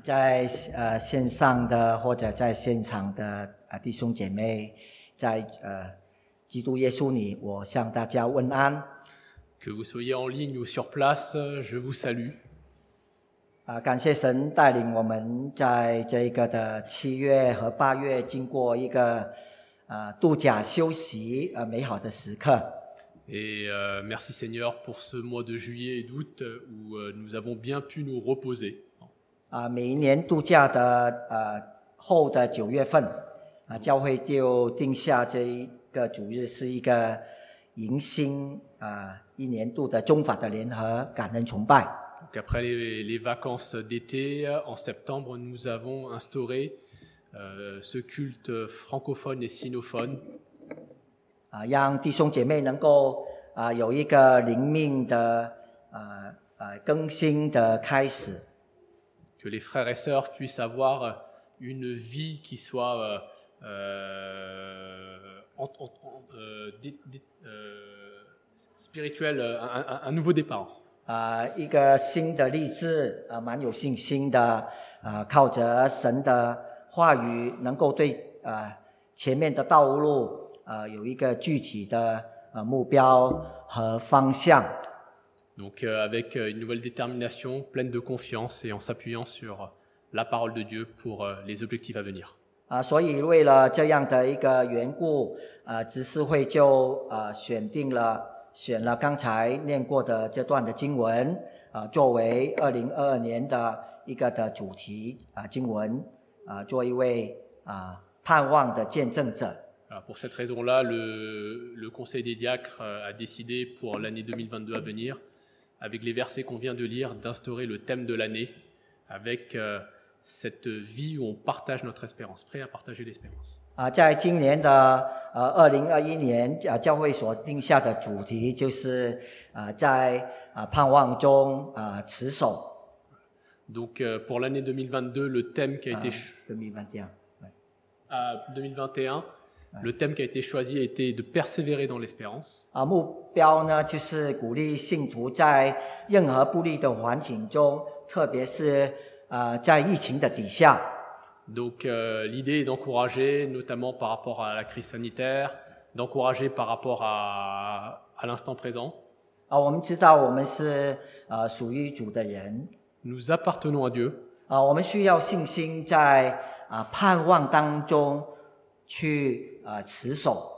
啊，在呃线上的或者在现场的啊弟兄姐妹，在呃基督耶稣里，我向大家问安。Que vous soyez en ligne ou sur place, je vous salue. 啊，感谢神带领我们在这个的七月和八月，经过一个呃度假休息呃美好的时刻。Et euh, merci Seigneur pour ce mois de juillet et d'août euh, où euh, nous avons bien pu nous reposer. 啊，每一年度假的呃后的九月份，啊，教会就定下这一个主日是一个迎新啊一年度的中法的联合感恩崇拜。Donc après les, les vacances d'été, en septembre, nous avons instauré euh, ce culte francophone et sinophone 啊，让弟兄姐妹能够啊有一个灵命的呃呃更新的开始 que les frères et sœurs puissent avoir une vie qui soit euh, euh, en- en- en- euh, dé- dé- euh, spirituelle, un, un- un nouveau départ. 啊一个新的励志啊，蛮有信心的啊，靠着神的话语，能够对啊前面的道路啊有一个具体的呃目标和方向 Donc euh, avec euh, une nouvelle détermination, pleine de confiance et en s'appuyant sur la parole de Dieu pour euh, les objectifs à venir. 啊，所以为了这样的一个缘故，啊，执事会就啊选定了选了刚才念过的这段的经文啊，作为二零二二年的一个的主题啊经文啊，做一位啊盼望的见证者 Alors, pour cette raison-là, le, le Conseil des diacres euh, a décidé pour l'année 2022 à venir, avec les versets qu'on vient de lire, d'instaurer le thème de l'année, avec euh, cette vie où on partage notre espérance, prêt à partager l'espérance. Donc euh, pour l'année 2022, le thème qui a été 2021, 2021 le thème qui a été choisi a été de persévérer dans l'espérance. 啊，目标呢就是鼓励信徒在任何不利的环境中，特别是呃在疫情的底下， Donc euh, l'idée est d'encourager, notamment par rapport à la crise sanitaire, d'encourager par rapport à, à l'instant présent. 啊，我们知道我们是呃属于主的人 Nous appartenons à Dieu. 啊，我们需要信心在啊盼望当中 去呃持守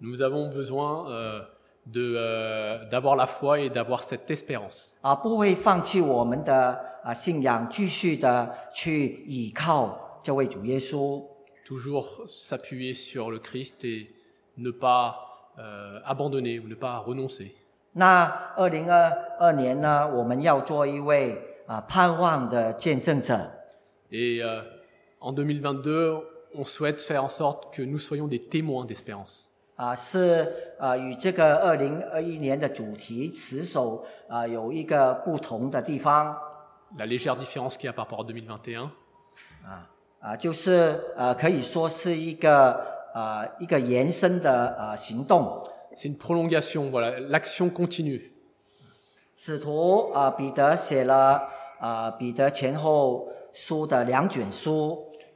Nous avons besoin euh, de, euh, d'avoir la foi et d'avoir cette espérance. 啊，不会放弃我们的啊信仰，继续的去倚靠这位主耶稣。 Toujours s'appuyer sur le Christ et ne pas euh, abandonner ou ne pas renoncer. 那二零二二年呢，我们要做一位啊盼望的见证者。 Et euh, en 2022, on souhaite faire en sorte que nous soyons des témoins d'espérance. 啊，是呃与这个二零二一年的主题持守啊有一个不同的地方 La légère différence qu'il y a par rapport à 2021, 啊啊，就是呃可以说是一个呃一个延伸的呃行动。 c'est une prolongation, voilà, l'action continue. 使徒啊彼得写了啊彼得前后书的两卷书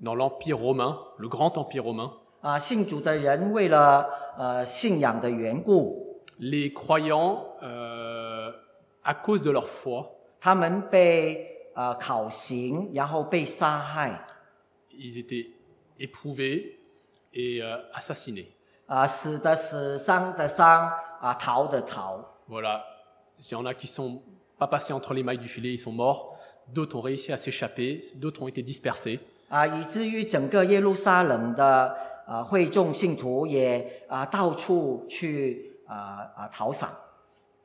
dans l'Empire romain, le grand Empire romain, ah, les croyants, euh, à cause de leur foi, ils étaient éprouvés et euh, assassinés. Voilà, il y en a qui ne sont pas passés entre les mailles du filet, ils sont morts. D'autres ont réussi à s'échapper, d'autres ont été dispersés. 啊，以至于整个耶路撒冷的啊会众信徒也啊到处去啊啊逃散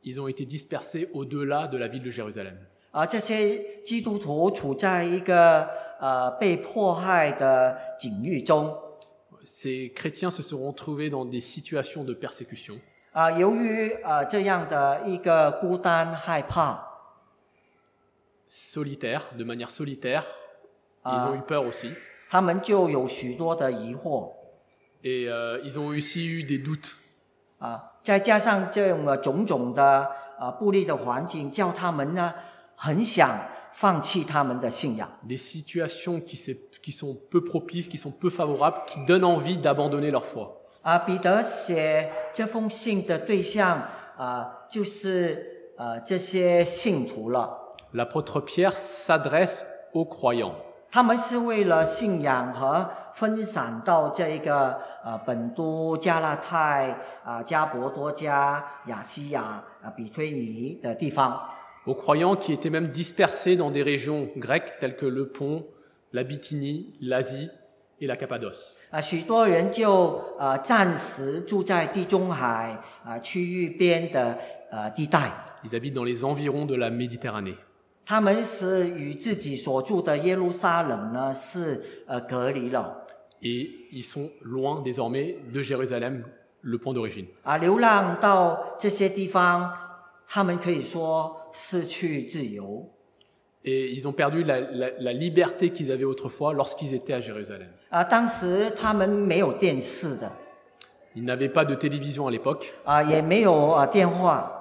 Ils ont été dispersés au-delà de la ville de Jérusalem. 啊，这些基督徒处在一个 呃被迫害的境遇中。 Ces chrétiens se seront trouvés dans des situations de persécution. 啊、由于呃这样的一个孤单害怕， solitaires, de manière solitaire. Ils Ah. ont eu peur aussi. 他们就有许多的疑惑 Et euh, ils ont aussi eu des doutes. 啊，再加上这种的种种的啊不利的环境，叫他们呢很想放弃他们的信仰 Des situations qui, s'est- qui sont peu propices, qui sont peu favorables, qui donnent envie d'abandonner leur foi. 啊。彼得写这封信的对象啊，就是呃这些信徒了。L'apôtre Pierre s'adresse aux croyants. 他们是为了信仰和分散到这一个呃本都、加拉太啊、加伯多加、亚细亚啊、比推尼的地方 Aux croyants qui étaient même dispersés dans des régions grecques telles que le Pont, la Bithynie, l'Asie et la Cappadoce. 啊，许多人就呃暂时住在地中海啊区域边的呃地带，Ils habitent dans les environs de la Méditerranée. 他们是与自己所住的耶路撒冷呢是呃隔离了 Et ils sont loin désormais de Jérusalem, le point d'origine. 啊，流浪到这些地方，他们可以说失去自由。Et ils ont perdu la, la- la liberté qu'ils avaient autrefois lorsqu'ils étaient à Jérusalem. 啊，当时他们没有电视的，Ils n'avaient pas de télévision à l'époque, 啊，也没有啊电话，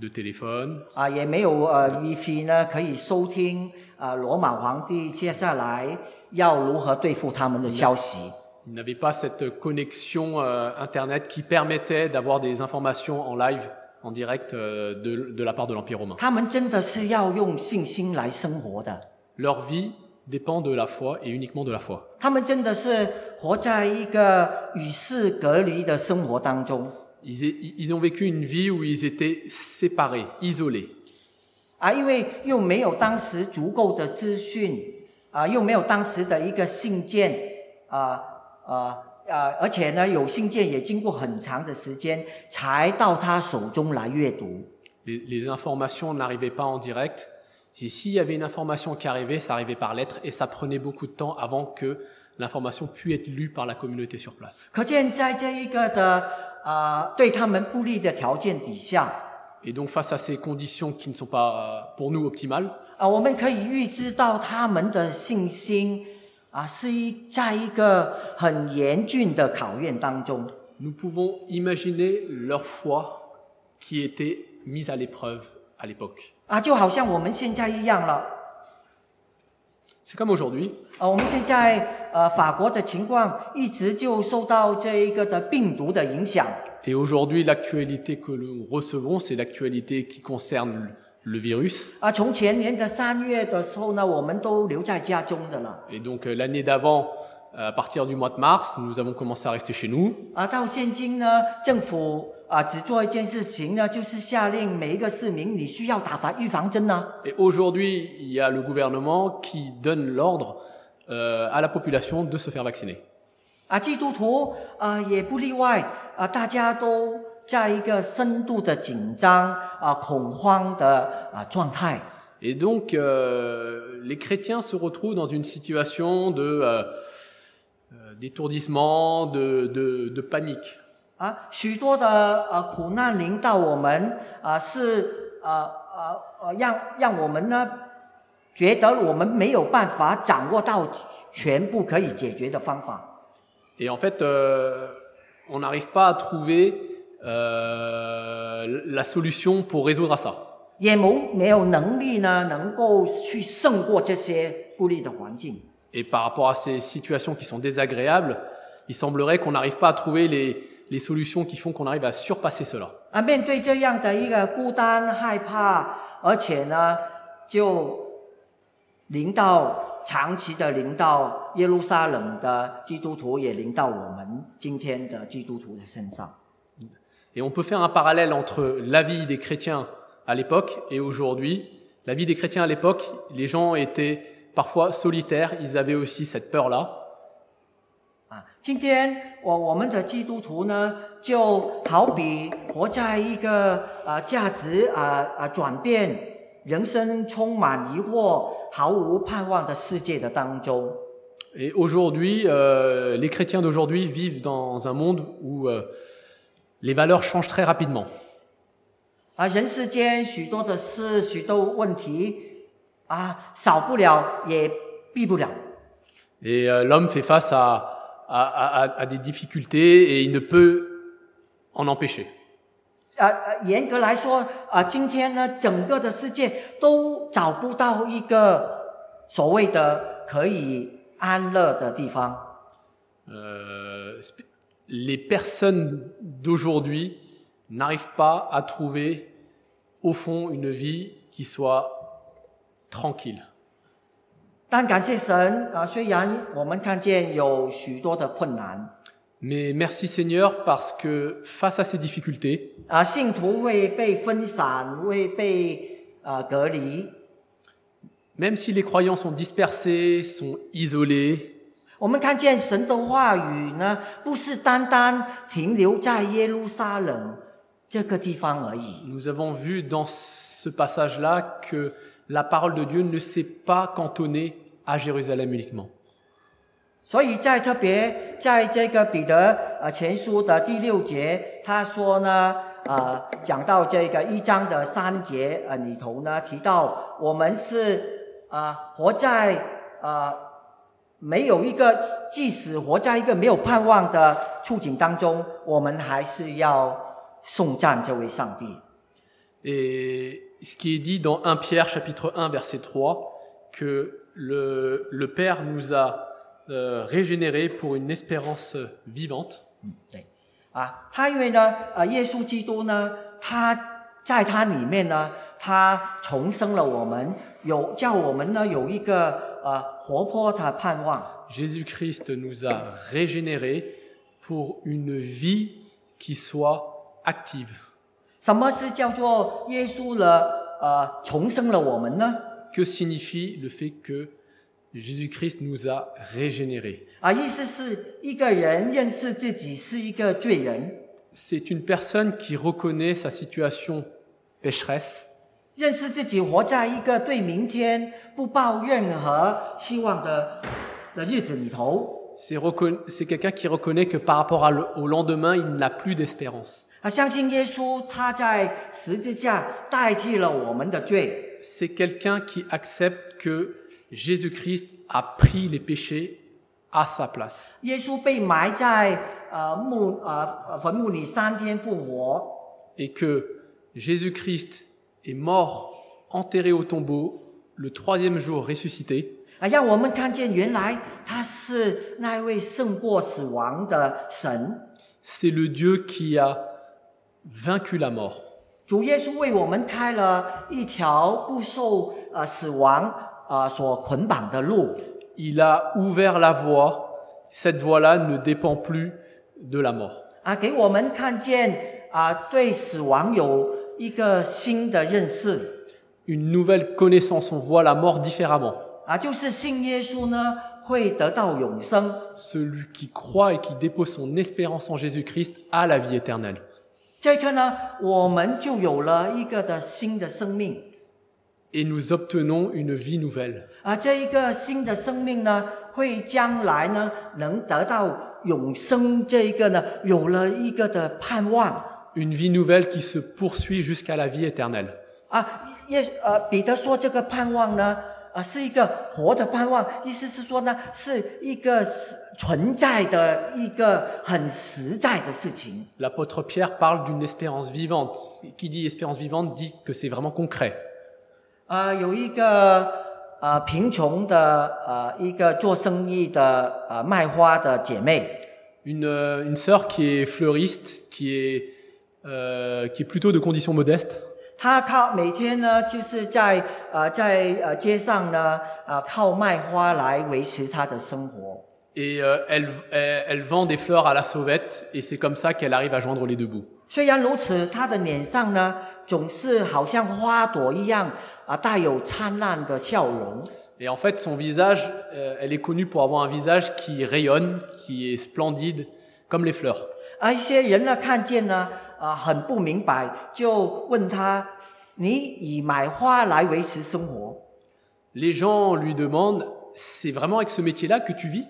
de téléphone, 啊，也没有呃 WiFi 呢，可以收听啊罗马皇帝接下来要如何对付他们的消息。ils n'avaient pas cette connexion euh, Internet qui permettait d'avoir des informations en live, en direct euh, de, de la part de l'Empire romain. 他们真的是要用信心来生活的，Leur vie dépend de la foi et uniquement de la foi. 他们真的是活在一个与世隔离的生活当中 Ils, ils ont vécu une vie où ils étaient séparés, isolés. 啊，因为又没有当时足够的资讯啊，又没有当时的一个信件啊啊啊，而且呢，有信件也经过很长的时间才到他手中来阅读 Les, les informations n'arrivaient pas en direct. Et s'il y avait une information qui arrivait, ça arrivait par lettre et ça prenait beaucoup de temps avant que l'information puisse être lue par la communauté sur place. 可见在这一个的啊对他们不利的条件底下 Et donc face à ces conditions qui ne sont pas euh, pour nous optimales, 啊，我们可以预知到他们的信心啊是一在一个很严峻的考验当中 nous pouvons imaginer leur foi qui était mise à l'épreuve à l'époque. 啊，就好像我们现在一样了。C'est comme aujourd'hui. 啊，我们现在呃法国的情况一直就受到这一个的病毒的影响 Et aujourd'hui, l'actualité que nous recevons, c'est l'actualité qui concerne le le virus. 啊。从前年的三月的时候呢，我们都留在家中的了 Et donc euh, l'année d'avant, à partir du mois de mars, nous avons commencé à rester chez nous. 啊。到现今呢，政府 啊只做一件事情呢，就是下令每一个市民你需要打防预防针呢。 Et aujourd'hui, il y a le gouvernement qui donne l'ordre euh, à la population de se faire vacciner. 啊，基督徒啊也不例外啊，大家都在一个深度的紧张啊、恐慌的啊状态 Et donc, euh, les chrétiens se retrouvent dans une situation de euh, euh, d'étourdissement, de, de, de panique. 啊，许多的呃苦难临到我们啊，是呃呃呃，让让我们呢觉得我们没有办法掌握到全部可以解决的方法 Et en fait, euh, on n'arrive pas à trouver euh, la solution pour résoudre à ça. 也冇没有能力呢，能够去胜过这些不利的环境 Et par rapport à ces situations qui sont désagréables, il semblerait qu'on n'arrive pas à trouver les, les solutions qui font qu'on arrive à surpasser cela. Et on peut faire un parallèle entre la vie des chrétiens à l'époque et aujourd'hui. La vie des chrétiens à l'époque, les gens étaient parfois solitaires, ils avaient aussi cette peur-là. 啊，今天我我们的基督徒呢，就好比活在一个啊价值啊啊转变人生充满疑惑、毫无盼望的世界的当中。Et aujourd'hui, euh, les chrétiens d'aujourd'hui vivent dans un monde où euh, les valeurs changent très rapidement. 啊，人世间许多的事、许多问题啊，少不了也避不了。Et euh, l'homme fait face à, à, à- à des difficultés et il ne peut en empêcher. 呃呃，严格来说，啊，今天呢，整个的世界都找不到一个所谓的可以安乐的地方。 Euh, sp- les personnes d'aujourd'hui n'arrivent pas à trouver au fond une vie qui soit tranquille. 但感谢神啊，虽然我们看见有许多的困难 Mais merci Seigneur parce que face à ces difficultés, 啊，信徒会被分散，会被呃隔离。même si les croyants sont dispersés, sont isolés, 我们看见神的话语呢，不是单单停留在耶路撒冷这个地方而已。nous avons vu dans ce passage-là que la parole de Dieu ne s'est pas cantonnée à Jérusalem uniquement. 所以在特别在这个彼得呃前书的第六节，他说呢，呃，讲到这个一章的三节呃里头呢，提到我们是啊、呃活在呃没有一个，即使活在一个没有盼望的处境当中，我们还是要颂赞这位上帝。Et ce qui est dit dans 1 Pierre chapitre 1 verset 3, que le, le Père nous a euh, régénérés pour une espérance vivante. 对，啊，他因为呢，呃，耶稣基督呢，他在他里面呢，他重生了我们，有叫我们呢有一个呃活泼的盼望。 Jésus-Christ nous a régénérés pour une vie qui soit active. 什么是叫做耶稣了呃重生了我们呢？ Que signifie le fait que Jésus-Christ nous a régénérés 啊，意思是一个人认识自己是一个罪人， C'est une personne qui reconnaît sa situation pécheresse, 认识自己活在一个对明天不抱任何希望的的日子里头。 c'est reconna- c'est quelqu'un qui reconnaît que par rapport à le- au lendemain, il n'a plus d'espérance. 啊，相信耶稣他在十字架代替了我们的罪。 C'est quelqu'un qui accepte que Jésus-Christ a pris les péchés à sa place. 耶稣被埋在呃墓呃呃坟墓里三天复活， Et que Jésus-Christ est mort, enterré au tombeau, le troisième jour ressuscité, 啊，让我们看见原来他是那位胜过死亡的神。 c'est le Dieu qui a vaincu la mort. 主耶稣为我们开了一条不受呃死亡呃所捆绑的路， Il a ouvert la voie. Cette voie-là ne dépend plus de la mort. 啊，给我们看见啊对死亡有一个新的认识 Une nouvelle connaissance, on voit la mort différemment. 啊，就是信耶稣呢会得到永生。 Celui qui croit et qui dépose son espérance en Jésus-Christ a la vie éternelle. 这一刻呢，我们就有了一个的新的生命 Et nous obtenons une vie nouvelle. 啊，这一个新的生命呢，会将来呢能得到永生。这一个呢，有了一个的盼望 Une vie nouvelle qui se poursuit jusqu'à la vie éternelle. 啊。耶呃，彼得说这个盼望呢，啊，是一个活的盼望，意思是说呢，是一个实存在的一个很实在的事情 L'apôtre Pierre parle d'une espérance vivante. Qui dit espérance vivante dit que c'est vraiment concret. 啊，有一个呃贫穷的呃一个做生意的呃卖花的姐妹。 Une, euh, une sœur qui est fleuriste, qui est, euh, qui est plutôt de condition modeste, 他靠每天呢，就是在呃在呃街上呢，呃靠卖花来维持他的生活。et euh, elle, elle, elle vend des fleurs à la sauvette, et c'est comme ça qu'elle arrive à joindre les deux bouts. 虽然如此，他的脸上呢，总是好像花朵一样啊、带有灿烂的笑容。Et en fait, son visage, euh, elle est connue pour avoir un visage qui rayonne, qui est splendide, comme les fleurs. 而一些人呢，看见呢，啊、很不明白，就问他： 你以买花来维持生活。 Les gens lui demandent, c'est vraiment avec ce métier-là que tu vis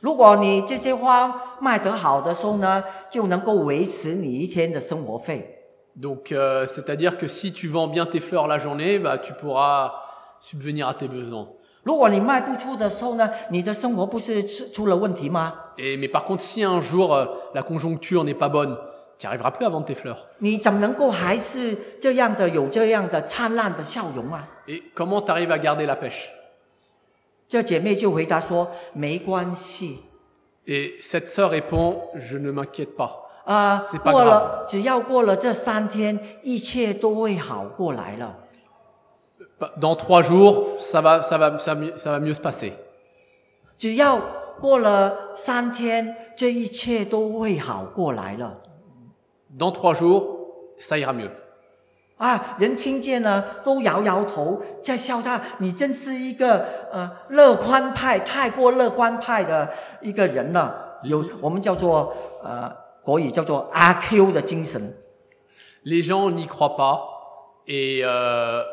如果你这些花卖得好的时候呢，就能够维持你一天的生活费。 Donc, euh, c'est-à-dire que si tu vends bien tes fleurs la journée, bah, tu pourras subvenir à tes besoins. 如果你卖不出的时候呢，你的生活不是出出了问题吗？ Et, mais par contre, si un jour euh, la conjoncture n'est pas bonne, tu arriveras plus à vendre tes fleurs. 你怎么能够还是这样的有这样的灿烂的笑容啊？ Et comment tu arrives à garder la pêche 这姐妹就回答说：“没关系 Et cette sœur répond, je ne m'inquiète pas. 啊、 C'est pas 过了只要过了这三天，一切都会好过来了。 Bah, Dans trois jours, ça va, ça va, ça, va mieux- ça va mieux se passer. 只要过了三天，这一切都会好过来了。 Dans trois jours, ça ira mieux. 啊，人听见了都摇摇头，在笑他，你真是一个呃乐观派，太过乐观派的一个人了。有我们叫做呃国语叫做阿 Q 的精神。 Les gens n'y croient pas et, euh,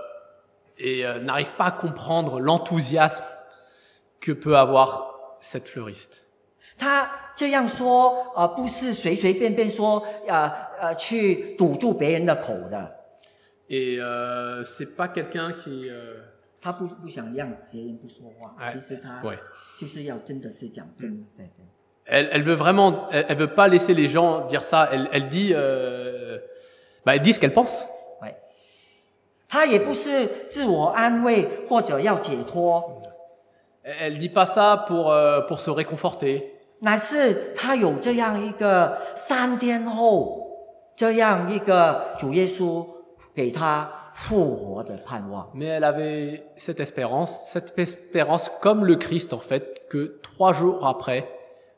et euh, n'arrivent pas à comprendre l'enthousiasme que peut avoir cette fleuriste. 他这样说，呃，不是随随便便说，呃 呃，去堵住别人的口的。 Et euh, c'est pas quelqu'un qui. euh, 他不不想让别人不说话，哎其实他对就是要真的是讲真的，对对。 Elle, elle veut vraiment, elle, elle veut pas laisser les gens dire ça. Elle, elle dit, euh, bah, elle dit ce qu'elle pense. 喂，他也不是自我安慰或者要解脱， Elle, elle dit pas ça pour euh, pour se réconforter. 乃是他有这样一个三天后 这样一个主耶稣给他复活的盼望。 Mais elle avait cette espérance, cette espérance comme le Christ en fait, que trois jours après,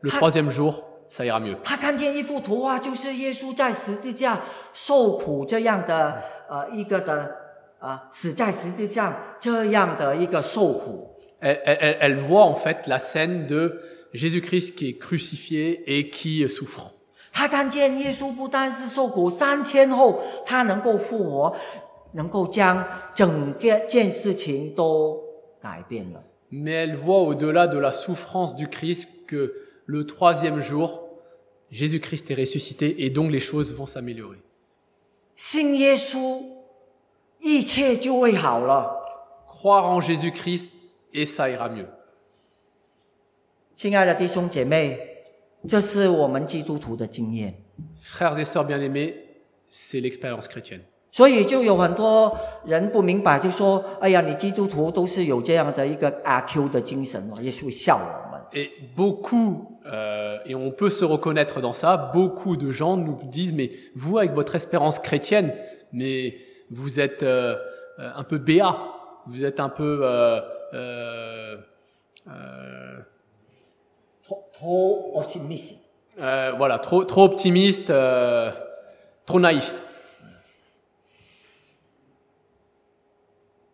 le Ah. troisième jour, ça ira mieux. 他看见一幅图画，就是耶稣在十字架受苦这样的呃一个的啊、死在十字架这样的一个受苦。 Elle, elle- elle- elle voit en fait la scène de Jésus-Christ qui est crucifié et qui souffre. 他看见耶稣不单是受苦，三天后他能够复活，能够将整个件事情都改变了。Mais elle voit au-delà de la souffrance du Christ que le troisième jour, Jésus-Christ est ressuscité et donc les choses vont s'améliorer. 信耶稣，一切就会好了。Croire en Jésus-Christ et ça ira mieux. 亲爱的弟兄姐妹，这是我们基督徒的经验。 Frères et sœurs bien-aimés, c'est l'expérience chrétienne. 所以就有很多人不明白，就说：“哎呀，你基督徒都是有这样的一个阿 Q 的精神嘛，耶稣会笑我们。 Et beaucoup, euh, et on peut se reconnaître dans ça, beaucoup de gens nous disent, mais vous, avec votre espérance chrétienne, mais vous êtes euh, euh, un peu béat, vous êtes un peu... euh, euh, euh, trop trop optimiste。 euh, voilà, trop, trop optimiste, euh, trop naïf.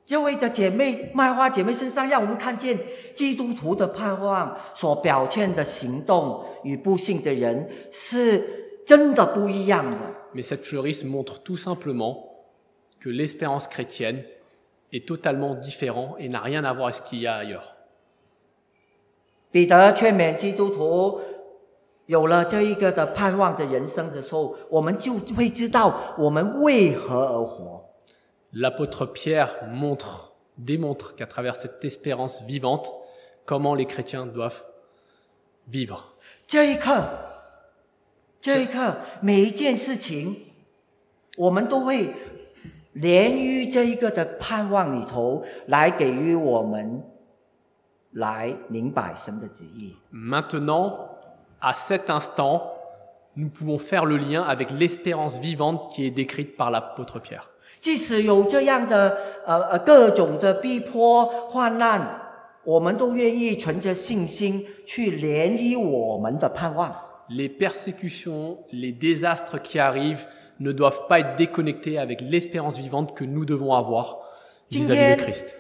这位的姐妹卖花姐妹身上，让我们看见基督徒的盼望所表现的行动与不幸的人是真的不一样的。 Mais cette fleuriste montre tout simplement que l'espérance chrétienne est totalement différent et n'a rien à voir avec ce qu'il y a ailleurs. 彼得劝勉基督徒，有了这一个的盼望的人生的时候，我们就会知道我们为何而活。L'apôtre Pierre montre, démontre qu'à travers cette espérance vivante, comment les chrétiens doivent vivre. 这一刻，这一刻，每一件事情，我们都会连于这一个的盼望里头，来给予我们。Maintenant, à cet instant, nous pouvons faire le lien avec l'espérance vivante qui est décrite par l'apôtre Pierre. Les persécutions, les désastres qui arrivent ne doivent pas être déconnectés avec l'espérance vivante que nous devons avoir vis-à-vis -vis de Christ.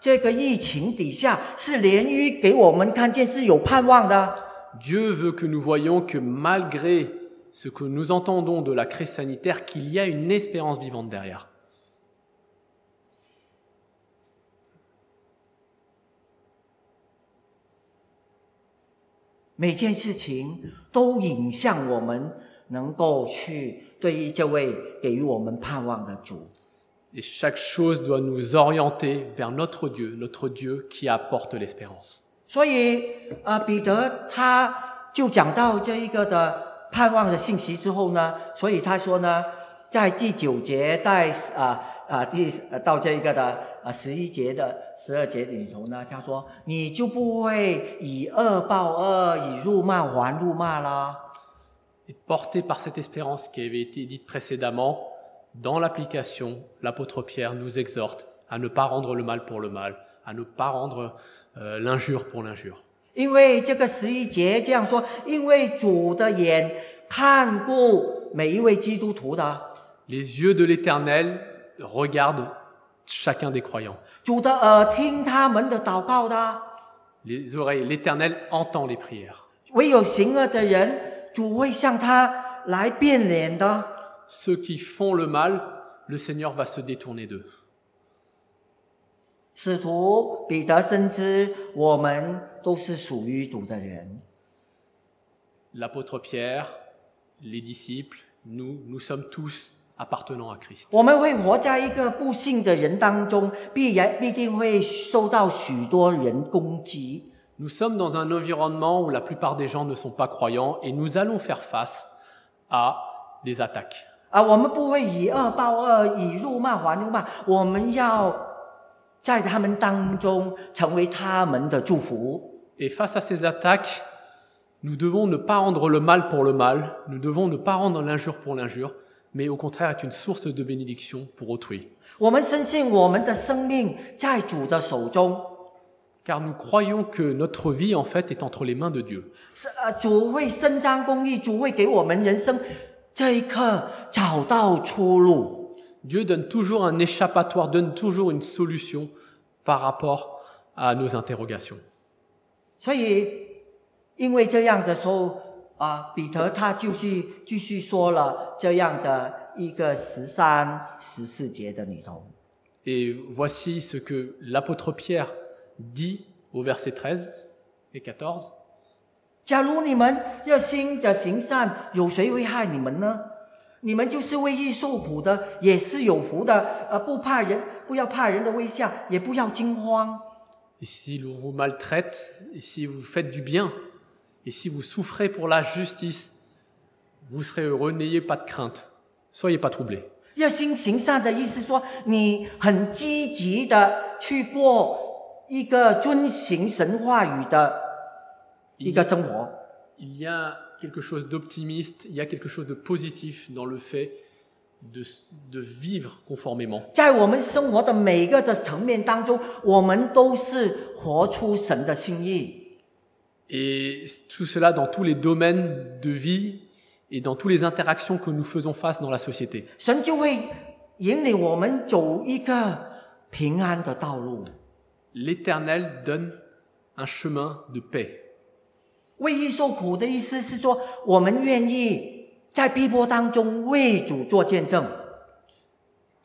这个疫情底下是连于给我们看见是有盼望的。Dieu veut que nous voyions que malgré ce que nous entendons de la crise sanitaire, qu'il y a une espérance vivante derrière. 每件事情都引向我们能够去对于这位给予我们盼望的主。Et chaque chose doit nous orienter vers notre Dieu, notre Dieu qui apporte l'espérance. 所以，呃，彼得他就讲到这一个的盼望的信息之后呢，所以他说呢，在第九节在啊啊第呃到这一个的啊十一节的十二节里头呢，他说你就不会以恶报恶，以辱骂还辱骂啦。 Et porté par cette espérance qui avait été dite précédemment, dans l'application, l'apôtre Pierre nous exhorte à ne pas rendre le mal pour le mal, à ne pas rendre euh, l'injure pour l'injure. 因为这个十一节这样说，因为主的眼看顾每一位基督徒的， Les yeux de l'Éternel regardent chacun des croyants. 主的耳听他们的祷告的。 Les oreilles, l'Éternel entend les prières. 唯有行恶的人，主会向他来变脸的。 ceux qui font le mal, le Seigneur va se détourner d'eux. L'apôtre Pierre, les disciples, nous, nous sommes tous appartenant à Christ. Nous sommes dans un environnement où la plupart des gens ne sont pas croyants et nous allons faire face à des attaques. 啊，我们不会以恶报恶，以辱骂还辱骂，我们要在他们当中成为他们的祝福。Et face à ces attaques, nous devons ne pas rendre le mal pour le mal, nous devons ne pas rendre l'injure pour l'injure, mais au contraire être une source de bénédiction pour autrui. 我们深信我们的生命在主的手中，Car nous croyons que notre vie, en fait, est entre les mains de Dieu. 是啊，主会伸张公义，主会给我们人生。Dieu donne toujours un échappatoire, donne toujours une solution par rapport à nos interrogations. Et voici ce que l'apôtre Pierre dit au verset 13 et 14. 假如你们热心的行善，有谁会害你们呢？你们就是为义受苦的，也是有福的。呃，不怕人，不要怕人的微笑，也不要惊慌。Et si l'on vous maltraite, et si vous faites du bien, et si vous souffrez pour la justice, vous serez heureux, n'ayez pas de crainte, soyez pas troublés. 热心行善的意思说，你很积极的去过一个遵行神话语的 il y, a, il y a quelque chose d'optimiste, il y a quelque chose de positif dans le fait de, de vivre conformément. Et tout cela dans tous les domaines de vie et dans toutes les interactions que nous faisons face dans la société. L'Éternel donne un chemin de paix. 为义受苦的意思是说，我们愿意在逼迫当中为主做见证。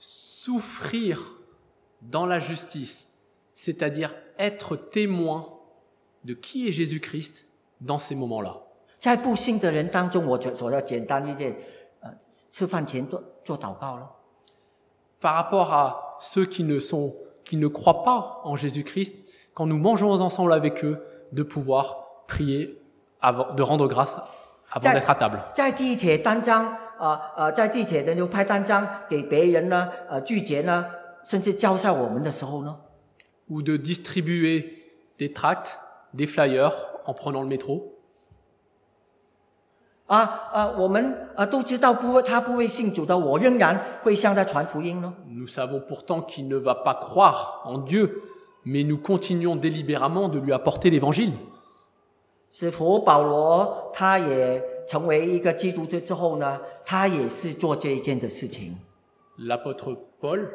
Souffrir dans la justice, c'est-à-dire être témoin de qui est Jésus-Christ dans ces moments-là. 在不幸的人当中，我觉说的简单一点，呃，吃饭前做做祷告了。 Par rapport à ceux qui ne sont, qui ne croient pas en Jésus-Christ, quand nous mangeons ensemble avec eux, de pouvoir prier de rendre grâce avant d'être à table. ou de distribuer des tracts, des flyers en prenant le métro. Nous savons pourtant qu'il ne va pas croire en Dieu, mais nous continuons délibérément de lui apporter l'évangile. 使徒保罗他也成为一个基督徒之后呢，他也是做这一件的事情。L'apôtre Paul,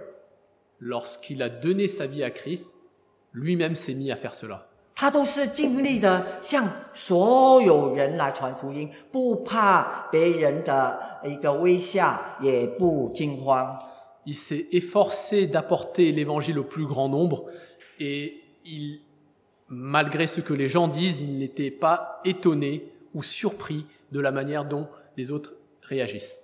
lorsqu'il a donné sa vie à Christ, lui-même s'est mis à faire cela. 他都是尽力的向所有人来传福音，不怕别人的一个微笑，也不惊慌。Il s'est efforcé d'apporter l'évangile au plus grand nombre et il, malgré ce que les gens disent, ils n'étaient pas étonnés ou surpris de la manière dont les autres réagissent.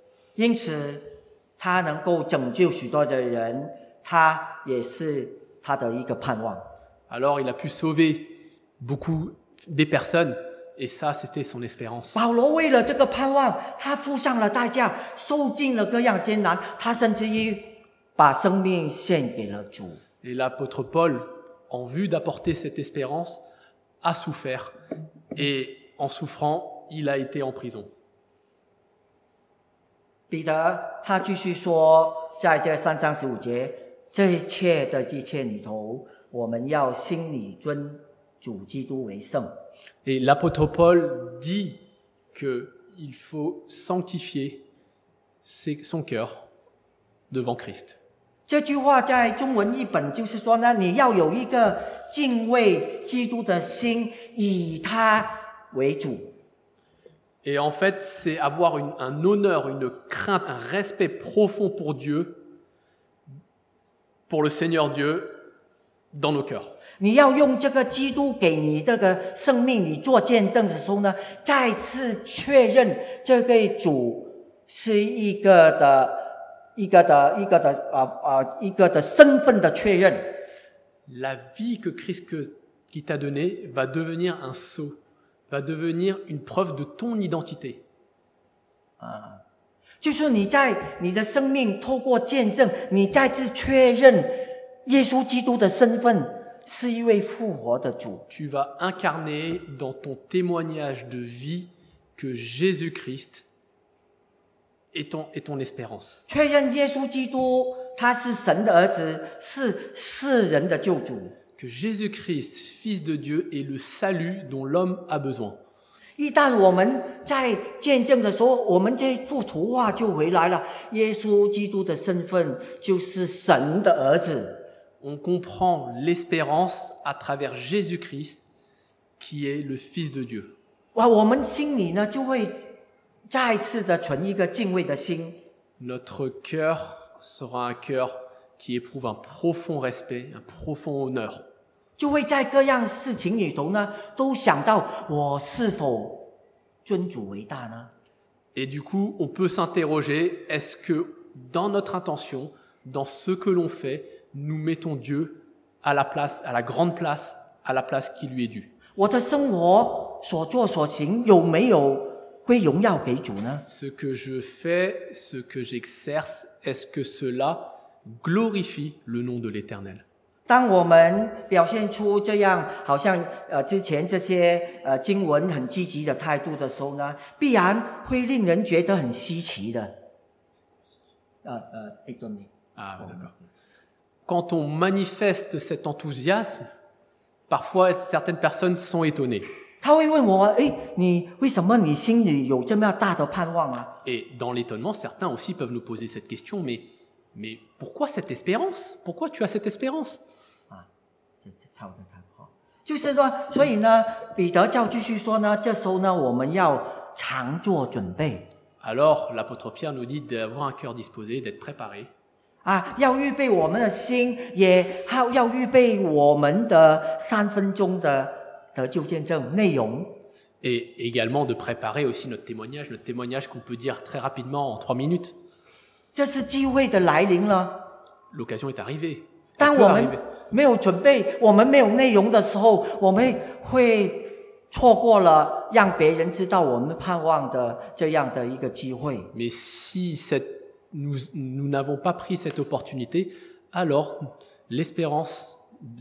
Alors il a pu sauver beaucoup des personnes et ça c'était son espérance. Et l'apôtre Paul en vue d'apporter cette espérance, a souffert et en souffrant, il a été en prison. 彼得他继续说，在这三章十五节，这一切的一切里头，我们要心里尊主基督为圣。 Et l'apôtre Paul dit qu'il faut sanctifier ses- son cœur devant Christ. 这句话在中文译本就是说呢，你要有一个敬畏基督的心，以他为主。Et en fait, c'est avoir une- un honneur, une crainte, un respect profond pour Dieu, pour le Seigneur Dieu, dans nos cœurs. 你要用这个基督给你这个生命，你做见证的时候呢，再次确认这个主是一个的、一个的、一个的啊啊、一个的身份的确认。 La vie que Christ que- qui t'a donnée va devenir un sceau, va devenir une preuve de ton identité. 就是你在你的生命透过见证，你再次确认耶稣基督的身份是一位复活的主。 Tu vas incarner dans ton témoignage de vie que Jésus-Christ est ton, est ton espérance. 确认耶稣基督他是神的儿子，是世人的救主。 Que Jésus-Christ, Fils de Dieu, est le salut dont l'homme a besoin. 一旦我们在见证的时候，我们这幅图画就回来了。耶稣基督的身份就是神的儿子， On comprend l'espérance à travers Jésus-Christ, qui est le Fils de Dieu. 哇，我们心里呢就会 再次的存一个敬畏的心，Notre cœur sera un cœur qui éprouve un profond respect, un profond honneur. 就会在各样事情里头呢，都想到我是否尊主为大呢？Et du coup, on peut s'interroger, est-ce que dans notre intention, dans ce que l'on fait, nous mettons Dieu à la place, à la grande place, à la place qui lui est due 我的生活所作所行有没有归荣耀给主呢？Ce que je fais, ce que j'exerce, est-ce que cela glorifie le nom de l'Éternel 当我们表现出这样好像呃之前这些呃经文很积极的态度的时候呢，必然会令人觉得很稀奇的。呃呃，一顿你 Ah, d'accord. Quand on manifeste cet enthousiasme, parfois certaines personnes sont étonnées. 他会问我：诶，你为什么你心里有这么大的盼望啊？ Et dans l'étonnement, certains aussi peuvent nous poser cette question, mais, mais pourquoi cette espérance Pourquoi tu as cette espérance 啊，这这跳的太好。就是说，所以呢，彼得教继续说呢，这时候呢，我们要常做准备 Alors l'apôtre Pierre nous dit d'avoir un cœur disposé, d'être préparé, 啊，要预备我们的心，也还要预备我们的三分钟的得救见证内容。 et également de préparer aussi notre témoignage, notre témoignage qu'on peut dire très rapidement en trois minutes. L'occasion est arrivée. Mais si nous n'avons pas pris cette opportunité, alors l'espérance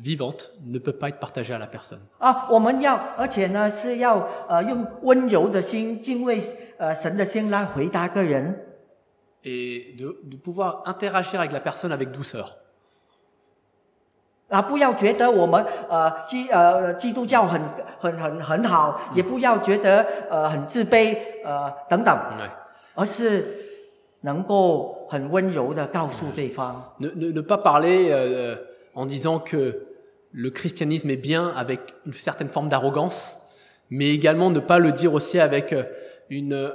vivante ne peut pas être partagée à la personne. 啊，我们要，而且呢是要呃用温柔的心、敬畏呃神的心来回答个人。 Et de, de pouvoir interagir avec la personne avec douceur. 啊，不要觉得我们呃基呃基督教很很很很好，也不要觉得呃很自卑呃等等， Ouais. 而是能够很温柔的告诉对方。 Ne, ne- ne pas parler euh, en disant que le christianisme est bien avec une certaine forme d'arrogance, mais également ne pas le dire aussi avec euh, une,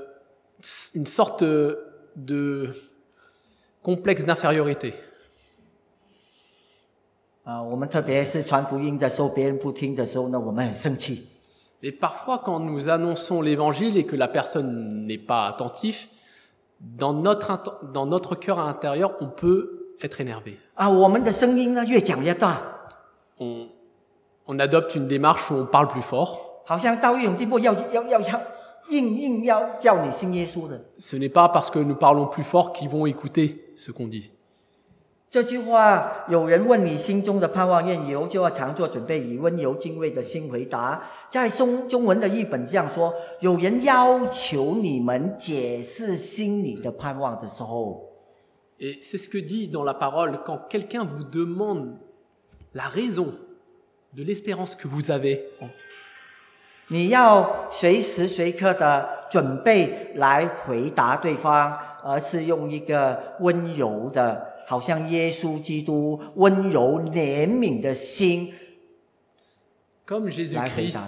une sorte de complexe d'infériorité. Et parfois, quand nous annonçons l'évangile et que la personne n'est pas attentive, dans notre, dans notre cœur intérieur, on peut être énervé. 啊，我们的声音呢越讲越大，On, on adopte une démarche où on parle plus fort. 好像到一种地步要要要要硬硬要叫你信耶稣的。Ce n'est pas parce que nous parlons plus fort qu'ils vont écouter ce qu'on dit. 这句话，有人问你心中的盼望愿由，就要常做准备，以温柔敬畏的心回答。在中中文的译本这样说：有人要求你们解释心里的盼望的时候，Et c'est ce que dit dans la parole, quand quelqu'un vous demande la raison de l'espérance que vous avez, comme Jésus-Christ,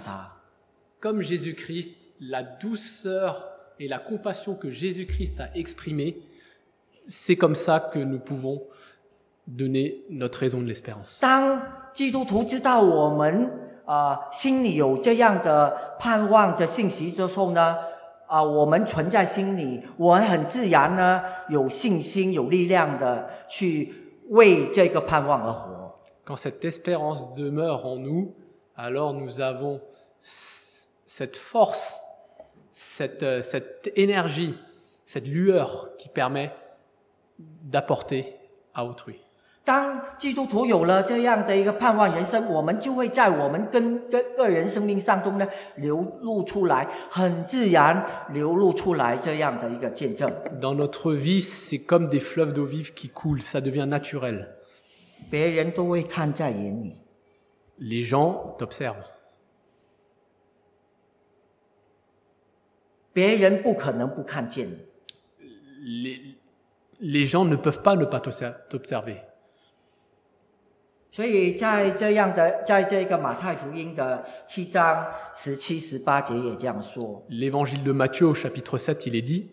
comme Jésus-Christ, la douceur et la compassion que Jésus-Christ a exprimée c'est comme ça que nous pouvons donner notre raison de l'espérance. Quand cette espérance demeure en nous, alors nous avons cette force, cette énergie, cette lueur qui permet d'apporter à autrui. 当基督徒有了这样的一个盼望人生，我们就会在我们跟跟个人生命当中呢流露出来，很自然流露出来这样的一个见证。 Dans notre vie, c'est comme des fleuves d'eau vive qui coulent, ça devient naturel. 别人都会看在眼里。 Les gens t'observent. 别人不可能不看见你。 Les, les gens ne peuvent pas ne pas t'obser- t'observer. 所以在这样的，在这个马太福音的七章十七、十八节也这样说： L'évangile de Matthieu au chapitre 7, il est dit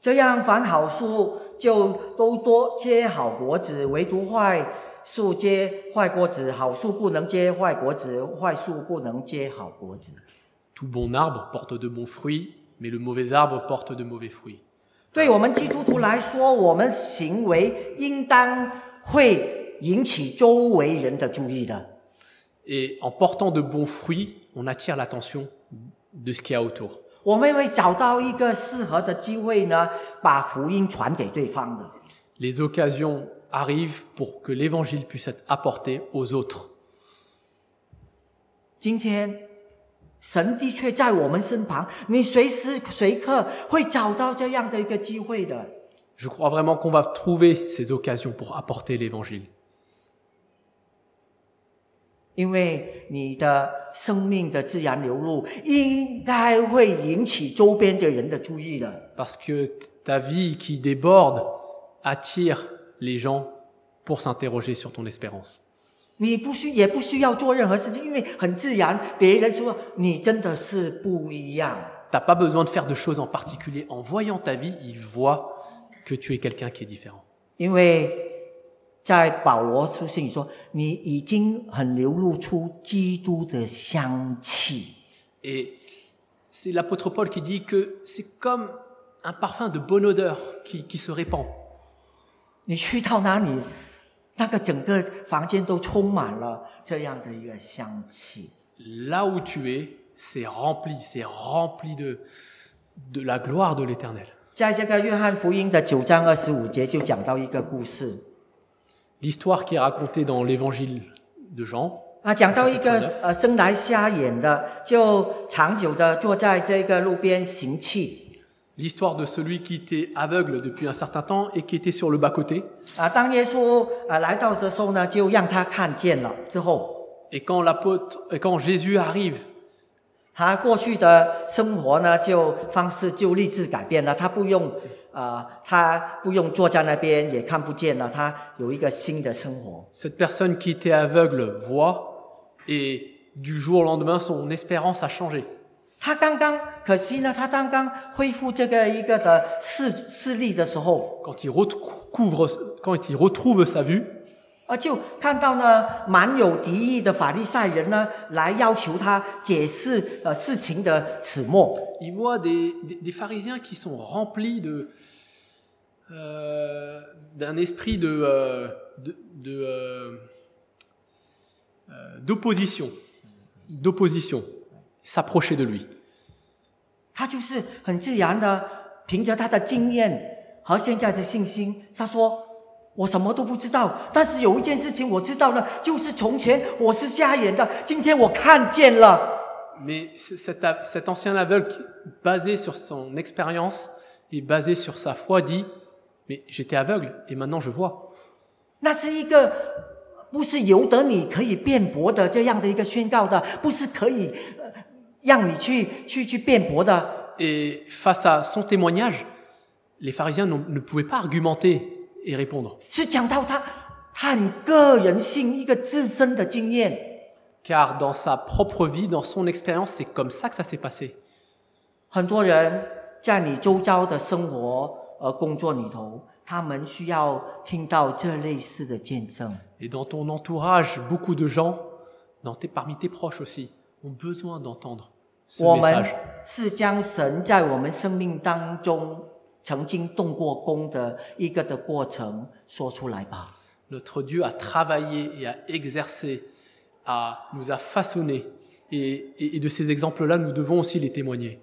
这样凡好树就都多结好果子，唯独坏树结坏果子。好树不能结坏果子，坏树不能结好果子。 Tout bon arbre porte de bons fruits, mais le mauvais arbre porte de mauvais fruits. 对我们基督徒来说，我们行为应当会引起周围人的注意的。Et en portant de bons fruits, on attire l'attention de ce qu'il y a autour. 我们会找到一个适合的机会呢，把福音传给对方的。Les occasions arrivent pour que l'évangile puisse être apporté aux autres. 今天，神的确在我们身旁，你随时随刻会找到这样的一个机会的。Je crois vraiment qu'on va trouver ces occasions pour apporter l'évangile. 因为你的生命的自然流露，应该会引起周边的人的注意的。Parce que ta vie qui déborde attire les gens pour s'interroger sur ton espérance. 你不需也不需要做任何事情，因为很自然，别人说你真的是不一样。 T'as pas besoin de faire de choses en particulier. En voyant ta vie, ils voient que tu es quelqu'un qui est différent. 因为在保罗书信里说，你已经很流露出基督的香气。 Et c'est l'apôtre Paul qui dit que c'est comme un parfum de bonne odeur qui, qui se répand. 你去到哪里， 那个整个房间都充满了这样的一个香气。Là où tu es, c'est rempli, c'est rempli de, de la gloire de l'éternel. 在这个约翰福音的九章二十五节就讲到一个故事 L'histoire qui est racontée dans l'évangile de Jean, 啊，讲到一个呃生来瞎眼的，就长久的坐在这个路边行乞。l'histoire de celui qui était aveugle depuis un certain temps et qui était sur le bas-côté. Et quand et quand Jésus arrive, cette personne qui était aveugle voit et du jour au lendemain son espérance a changé. 他刚刚，可惜呢，他刚刚恢复这个一个的视视力的时候，Quand il, recouvre, quand il retrouve sa vue, 啊，就看到呢蛮有敌意的法利赛人呢来要求他解释呃事情的始末。il voit des, des- des pharisiens qui sont remplis de euh, d'un esprit de euh, de- de, euh, euh, d'opposition, d'opposition, s'approcher de lui. 他就是很自然的凭着他的经验和现在的信心，他说：“我什么都不知道，但是有一件事情我知道了，就是从前我是瞎眼的，今天我看见了。 Mais c- cet, a- cet ancien aveugle, basé sur son expérience et basé sur sa foi, dit Mais j'étais aveugle et maintenant je vois. ”那是一个不是由得你可以辩驳的这样的一个宣告的，不是可以、呃、 让你去去去辩驳的。Et face à son témoignage, les pharisiens ne pouvaient pas argumenter et répondre. 是讲到他他很个人性一个自身的经验，Car dans sa propre vie, dans son expérience, c'est comme ça que ça s'est passé. 很多人在你周遭的生活和工作里头，他们需要听到这类似的见证。Et dans ton entourage, beaucoup de gens, dans tes, parmi tes proches aussi, ont besoin d'entendre ce 我们 message. 是将神在我们生命当中曾经动过功的一个的过程说出来吧。 Notre Dieu a travaillé et a exercé, a, nous a façonnés. Et, et- et de ces exemples-là, nous devons aussi les témoigner.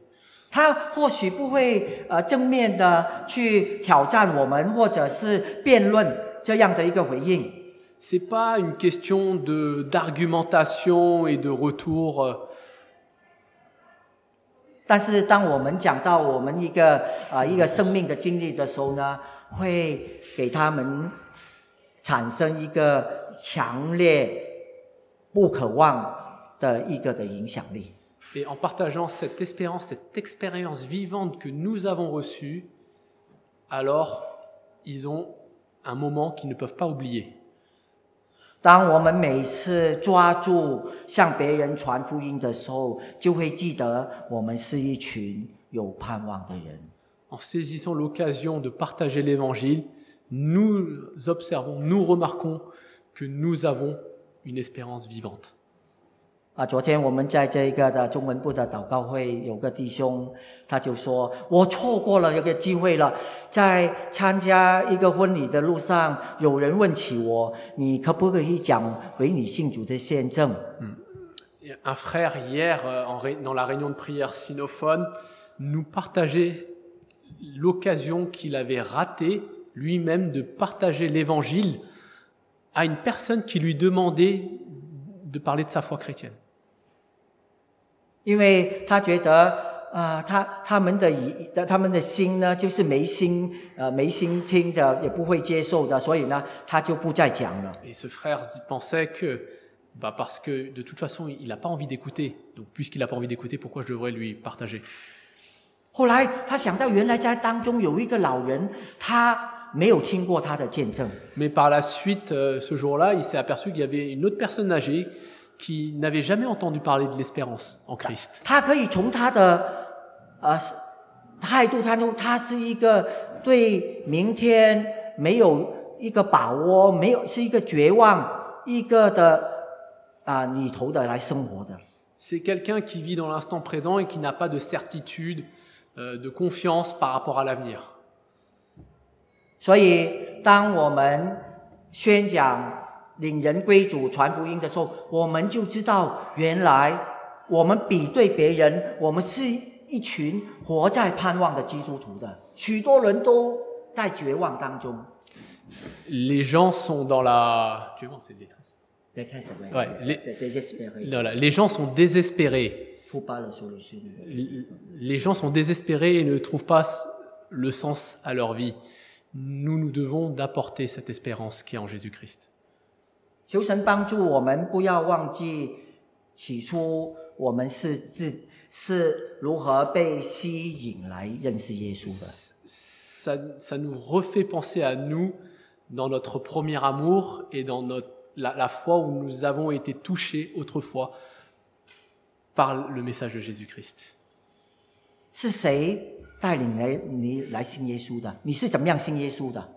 他或许不会呃正面的去挑战我们，或者是辩论这样的一个回应， C'est pas une question de d'argumentation et de retour. euh, 但是当我们讲到我们一个呃一个生命的经历的时候呢，会给他们产生一个强烈、不可忘的一个的影响力。 Et en partageant cette espérance, cette expérience vivante que nous avons reçue, alors ils ont un moment qu'ils ne peuvent pas oublier. 当我们每次抓住向别人传福音的时候，就会记得我们是一群有盼望的人。 En saisissant l'occasion de partager l'évangile, nous observons, nous remarquons que nous avons une espérance vivante. 啊，昨天我们在这一个的中文部的祷告会，有个弟兄他就说：“我错过了一个机会了，在参加一个婚礼的路上，有人问起我，你可不可以讲为你信主的见证？” Et Un frère hier, euh, en ré- dans la réunion de prière sinophone, nous partageait l'occasion qu'il avait ratée lui-même de partager l'évangile à une personne qui lui demandait de parler de sa foi chrétienne. 因为他觉得，啊、他他们的以他们的心呢，就是没心，呃，没心听的，也不会接受的，所以呢，他就不再讲了。Et ce frère pensait que, bah parce que de toute façon, il n'a pas envie d'écouter. Donc, puisqu'il n'a pas envie d'écouter, pourquoi je devrais lui partager 后来他想到，原来在当中有一个老人，他没有听过他的见证，Mais par la suite, euh, ce jour-là, il s'est aperçu qu'il y avait une autre personne âgée qui n'avait jamais entendu parler de l'espérance en Christ. 他可以从他的呃态度看出，他是一个对明天没有一个把握，没有是一个绝望，一个的啊、里头的来生活的。 C'est quelqu'un qui vit dans l'instant présent et qui n'a pas de certitude, euh, de confiance par rapport à l'avenir. 所以，当我们宣讲 领人归主、传福音的时候，我们就知道，原来我们比对别人，我们是一群活在盼望的基督徒的。许多人都在绝望当中。 Les gens sont dans la... Tu vois, c'est des- Ouais, les- les... Voilà, les gens sont désespérés. 出发了所有训练。 Les gens sont désespérés et ne trouvent pas le sens à leur vie. Nous, nous devons d'apporter cette espérance qui est en Jésus-Christ. 求神帮助我们，不要忘记起初我们是自是如何被吸引来认识耶稣的。 Ça, ça nous refait penser à nous dans notre premier amour et dans notre, la, la fois où nous avons été touchés autrefois par le message de Jésus-Christ 是谁带领来你来信耶稣的？你是怎么样信耶稣的？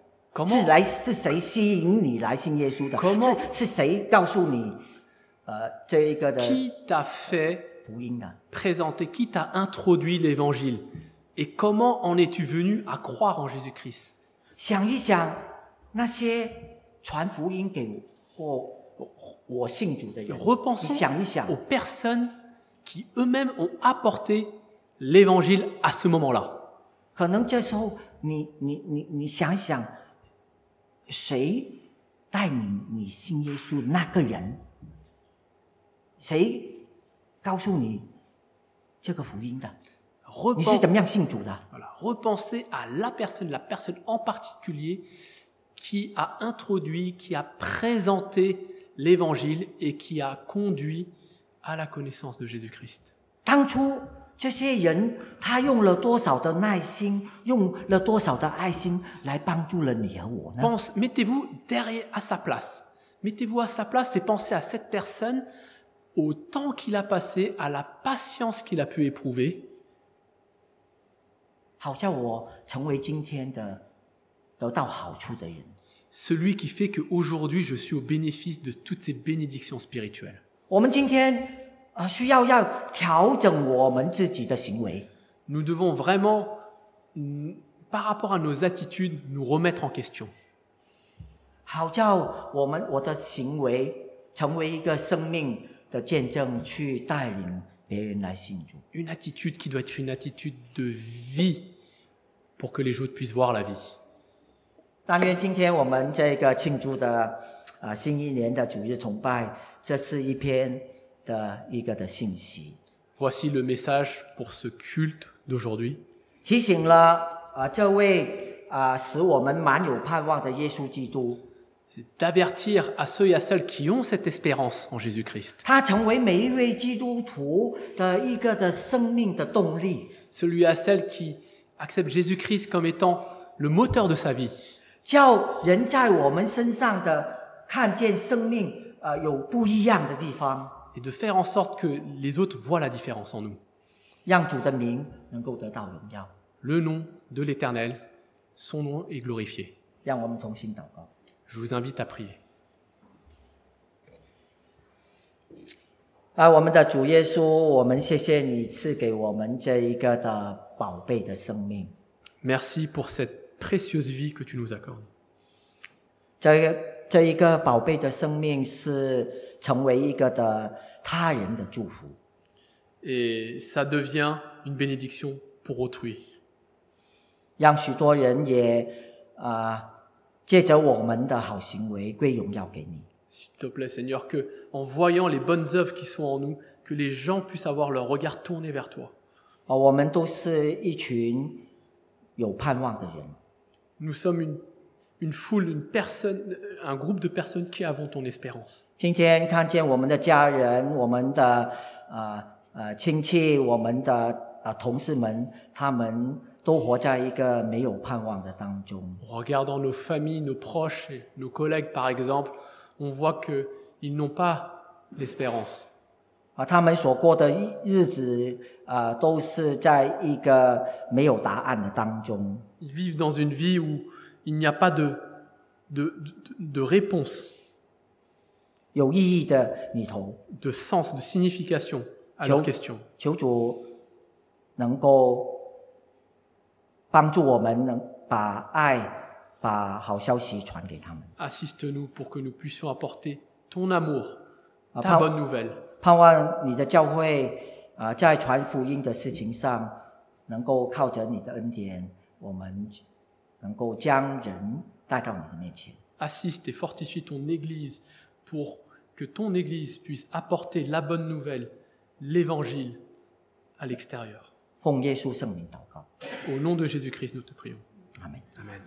是 Comment 来是谁吸引你来信耶稣的？ Comment- 是是谁告诉你，呃，这一个的 Qui t'a fait 福音的？ présenter, qui t'a introduit l'évangile Et comment en es-tu venu à croire en Jésus-Christ 想一想那些传福音给我我我信主的人，你 Repensons 想一想 aux，personnes qui eux-mêmes ont apporté l'évangile à ce moment-là. 可能这时候你你你你想一想， 谁带领你信耶稣的那个人？谁告诉你这个福音的？你是 Repen- 怎么样信主的？ voilà, repensez à la personne, la personne en particulier qui a introduit, qui a présenté l'évangile et qui a conduit à la connaissance de Jésus-Christ. 当初 这些人他用了多少的耐心，用了多少的爱心来帮助了你和我呢？ Pense, mettez-vous derrière à sa place. Mettez-vous à sa place et pensez à cette personne, au temps qu'il a passé, à la patience qu'il a pu éprouver, 好叫我成为今天的得到好处的人。 celui qui fait qu'aujourd'hui je suis au bénéfice de toutes ces bénédictions spirituelles. 我们今天 啊、呃需要要调整我们自己的行为，Nous devons vraiment, mm, par rapport à nos attitudes, nous remettre en question. 好叫我们我的行为成为一个生命的见证，去带领别人来信主。Une attitude qui doit être une attitude de vie pour que les autres puissent voir la vie. 但愿今天我们这个庆祝的啊、新一年的主日崇拜，这是一篇的一个的信息， Voici le message pour ce culte d'aujourd'hui. 提醒了啊、这位啊、使我们满有盼望的耶稣基督， C'est d'avertir à ceux et à celles qui ont cette espérance en Jésus-Christ. 他成为每一位基督徒的一个的生命的动力。 Celui à celles qui acceptent Jésus-Christ comme étant le moteur de sa vie. 叫人在我们身上的看见生命，呃，有不一样的地方， et de faire en sorte que les autres voient la différence en nous. Le nom de l'Éternel, son nom est glorifié. Je vous invite à prier. Merci pour cette précieuse vie que tu nous accordes. 这个这一个宝贝的生命是成为一个的他人的祝福， Et ça devient une bénédiction pour autrui. 让许多人也啊借着我们的好行为归荣耀给你。 S'il te plaît, Seigneur, que en voyant les bonnes œuvres qui sont en nous, que les gens puissent avoir leur regard tourné vers toi. 啊，我们都是一群有盼望的人。 Nous sommes une, une foule, une personne, un groupe de personnes qui avons ton espérance. 今天看见我们的家人、我们的呃呃亲戚、我们的呃同事们，他们都活在一个没有盼望的当中。 En regardant nos familles, nos proches et nos collègues, par exemple, on voit qu'ils n'ont pas l'espérance. 啊，他们所过的日子啊、呃都是在一个没有答案的当中。 Ils vivent dans une vie où il n'y a pas de, de, de, de réponse, 有意义的里头，de sens, de signification à Joe. leurs questions. 求主能够帮助我们，能把爱、把好消息传给他们。Assiste-nous pour que nous puissions apporter ton amour, Ah, ta pas- bonne nouvelle. 盼望你的教会啊、在传福音的事情上，能够靠着你的恩典，我们 Assiste et fortifie ton Église pour que ton Église puisse apporter la bonne nouvelle, l'Évangile, à l'extérieur. Au nom de Jésus-Christ, nous te prions. Amen.